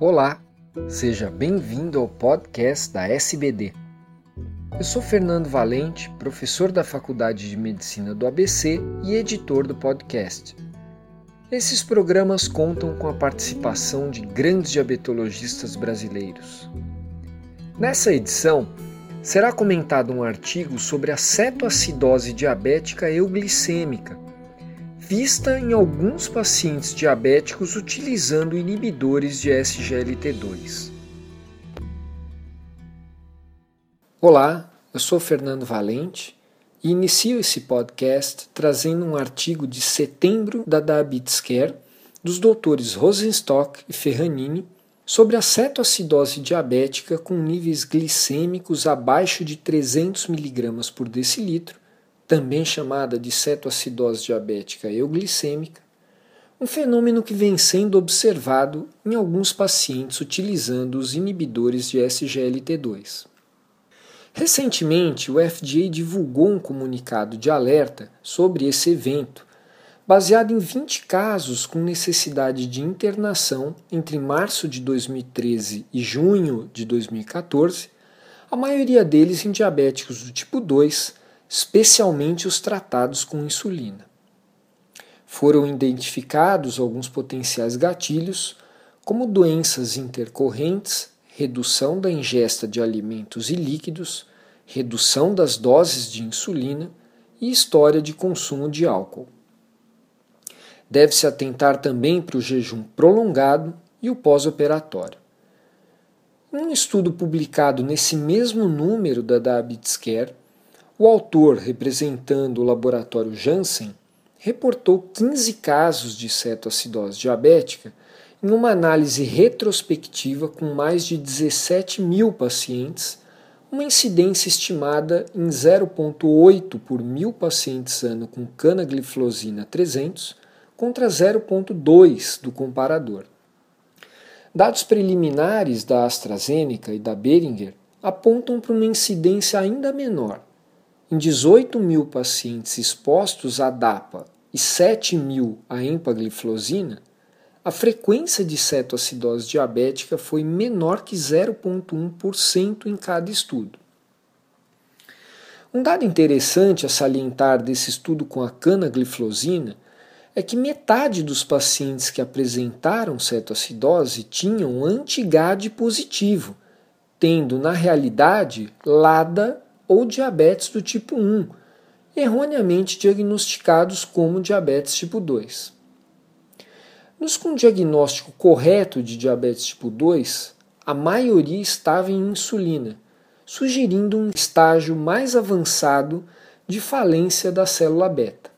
Olá, seja bem-vindo ao podcast da SBD. Eu sou Fernando Valente, professor da Faculdade de Medicina do ABC e editor do podcast. Esses programas contam com a participação de grandes diabetologistas brasileiros. Nessa edição, será comentado um artigo sobre a cetoacidose diabética euglicêmica, vista em alguns pacientes diabéticos utilizando inibidores de SGLT2. Olá, eu sou Fernando Valente e inicio esse podcast trazendo um artigo de setembro da Diabetes Care dos doutores Rosenstock e Ferranini sobre a cetoacidose diabética com níveis glicêmicos abaixo de 300 mg por decilitro também chamada de cetoacidose diabética euglicêmica, um fenômeno que vem sendo observado em alguns pacientes utilizando os inibidores de SGLT2. Recentemente, o FDA divulgou um comunicado de alerta sobre esse evento, baseado em 20 casos com necessidade de internação entre março de 2013 e junho de 2014, a maioria deles em diabéticos do tipo 2 especialmente os tratados com insulina. Foram identificados alguns potenciais gatilhos, como doenças intercorrentes, redução da ingesta de alimentos e líquidos, redução das doses de insulina e história de consumo de álcool. Deve-se atentar também para o jejum prolongado e o pós-operatório. Um estudo publicado nesse mesmo número da Diabetes Care o autor, representando o laboratório Janssen, reportou 15 casos de cetoacidose diabética em uma análise retrospectiva com mais de 17 mil pacientes, uma incidência estimada em 0,8 por mil pacientes ano com canagliflozina 300 contra 0,2 do comparador. Dados preliminares da AstraZeneca e da Beringer apontam para uma incidência ainda menor, em 18 mil pacientes expostos à DAPA e 7 mil à empagliflozina, a frequência de cetoacidose diabética foi menor que 0,1% em cada estudo. Um dado interessante a salientar desse estudo com a canagliflozina é que metade dos pacientes que apresentaram cetoacidose tinham anti-GAD positivo, tendo na realidade LADA ou diabetes do tipo 1, erroneamente diagnosticados como diabetes tipo 2. Nos com diagnóstico correto de diabetes tipo 2, a maioria estava em insulina, sugerindo um estágio mais avançado de falência da célula beta.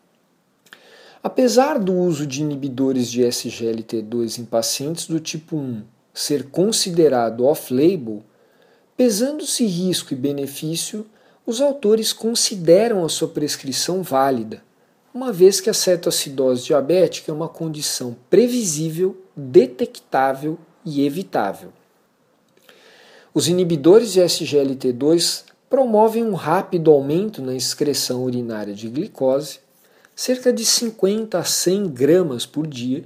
Apesar do uso de inibidores de SGLT2 em pacientes do tipo 1 ser considerado off-label, pesando-se risco e benefício, os autores consideram a sua prescrição válida, uma vez que a cetoacidose diabética é uma condição previsível, detectável e evitável. Os inibidores de SGLT2 promovem um rápido aumento na excreção urinária de glicose, cerca de 50 a 100 gramas por dia,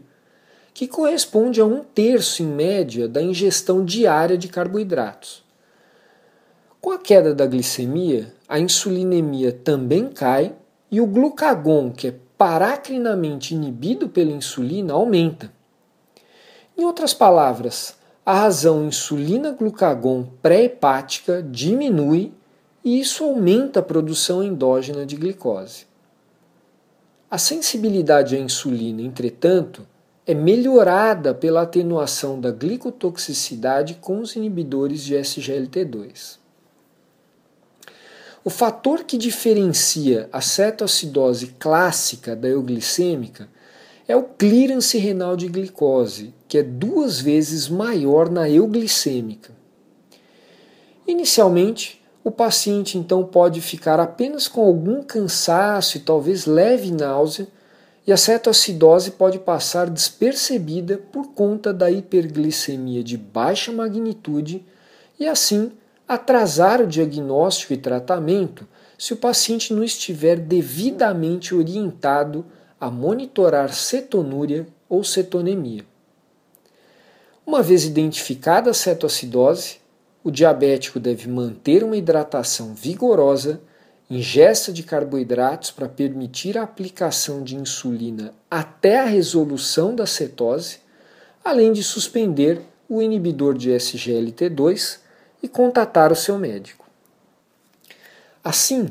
que corresponde a um terço em média da ingestão diária de carboidratos. Com a queda da glicemia, a insulinemia também cai e o glucagon, que é paracrinamente inibido pela insulina, aumenta. Em outras palavras, a razão insulina-glucagon pré-hepática diminui e isso aumenta a produção endógena de glicose. A sensibilidade à insulina, entretanto, é melhorada pela atenuação da glicotoxicidade com os inibidores de SGLT2. O fator que diferencia a cetoacidose clássica da euglicêmica é o clearance renal de glicose, que é duas vezes maior na euglicêmica. Inicialmente, o paciente então pode ficar apenas com algum cansaço e talvez leve náusea, e a cetoacidose pode passar despercebida por conta da hiperglicemia de baixa magnitude e assim atrasar o diagnóstico e tratamento se o paciente não estiver devidamente orientado a monitorar cetonúria ou cetonemia. Uma vez identificada a cetoacidose, o diabético deve manter uma hidratação vigorosa, ingesta de carboidratos para permitir a aplicação de insulina até a resolução da cetose, além de suspender o inibidor de SGLT2 e contatar o seu médico. Assim,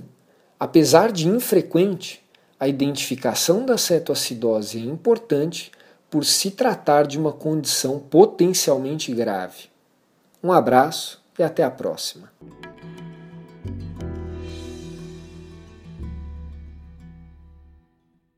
apesar de infrequente, a identificação da cetoacidose é importante por se tratar de uma condição potencialmente grave. Um abraço e até a próxima.